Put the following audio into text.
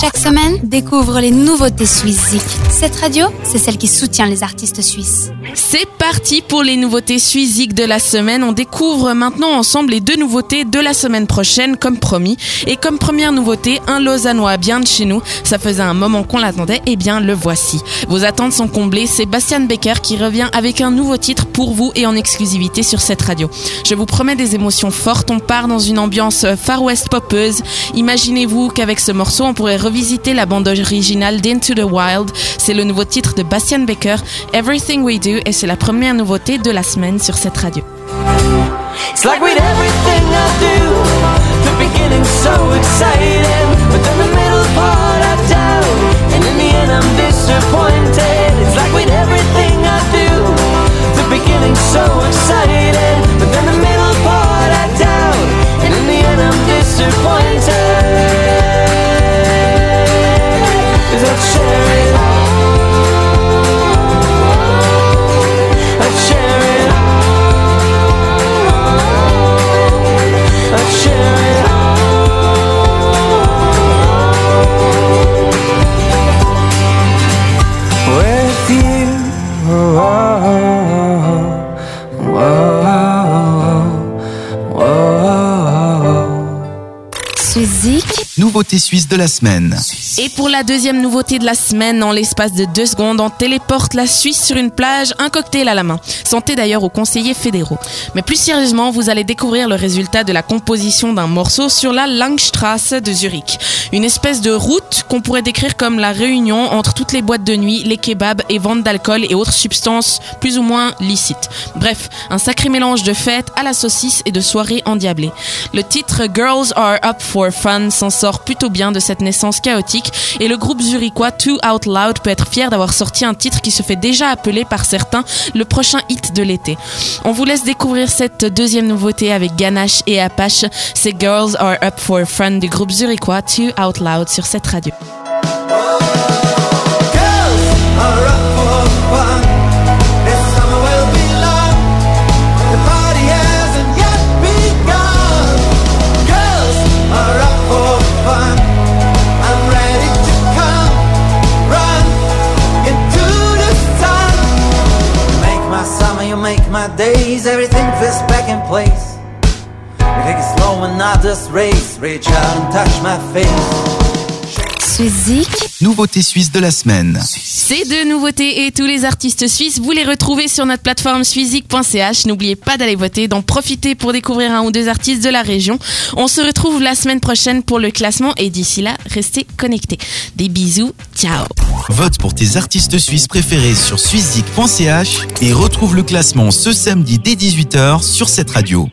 Chaque semaine, découvre les nouveautés suisses Cette radio, c'est celle qui soutient les artistes suisses. C'est parti pour les nouveautés suisses de la semaine. On découvre maintenant ensemble les deux nouveautés de la semaine prochaine, comme promis. Et comme première nouveauté, un Lausannois bien de chez nous. Ça faisait un moment qu'on l'attendait, et eh bien le voici. Vos attentes sont comblées, c'est Bastian Becker qui revient avec un nouveau titre pour vous et en exclusivité sur cette radio. Je vous promets des émotions fortes, on part dans une ambiance Far West popeuse. Imaginez-vous qu'avec ce morceau, on pourrait visiter la bande originale d'Into the Wild. C'est le nouveau titre de Bastian Baker, Everything We Do, et c'est la première nouveauté de la semaine sur cette radio. fue Nouveauté suisse de la semaine. Et pour la deuxième nouveauté de la semaine, en l'espace de deux secondes, on téléporte la Suisse sur une plage, un cocktail à la main. Santé d'ailleurs aux conseillers fédéraux. Mais plus sérieusement, vous allez découvrir le résultat de la composition d'un morceau sur la Langstrasse de Zurich. Une espèce de route qu'on pourrait décrire comme la réunion entre toutes les boîtes de nuit, les kebabs et ventes d'alcool et autres substances plus ou moins licites. Bref, un sacré mélange de fêtes à la saucisse et de soirées endiablées. Le titre Girls Are Up for Fun s'en sort plutôt bien de cette naissance chaotique et le groupe zurichois Too Out Loud peut être fier d'avoir sorti un titre qui se fait déjà appeler par certains le prochain hit de l'été. On vous laisse découvrir cette deuxième nouveauté avec Ganache et Apache. C'est Girls Are Up for Fun du groupe zurichois Too Out Loud sur cette radio. My days, everything fits back in place. We take it slow and not just race. Reach out and touch my face. Suizik. Nouveauté suisse de la semaine. Ces deux nouveautés et tous les artistes suisses, vous les retrouvez sur notre plateforme suizik.ch. N'oubliez pas d'aller voter, d'en profiter pour découvrir un ou deux artistes de la région. On se retrouve la semaine prochaine pour le classement et d'ici là, restez connectés. Des bisous, ciao. Vote pour tes artistes suisses préférés sur suizik.ch et retrouve le classement ce samedi dès 18h sur cette radio.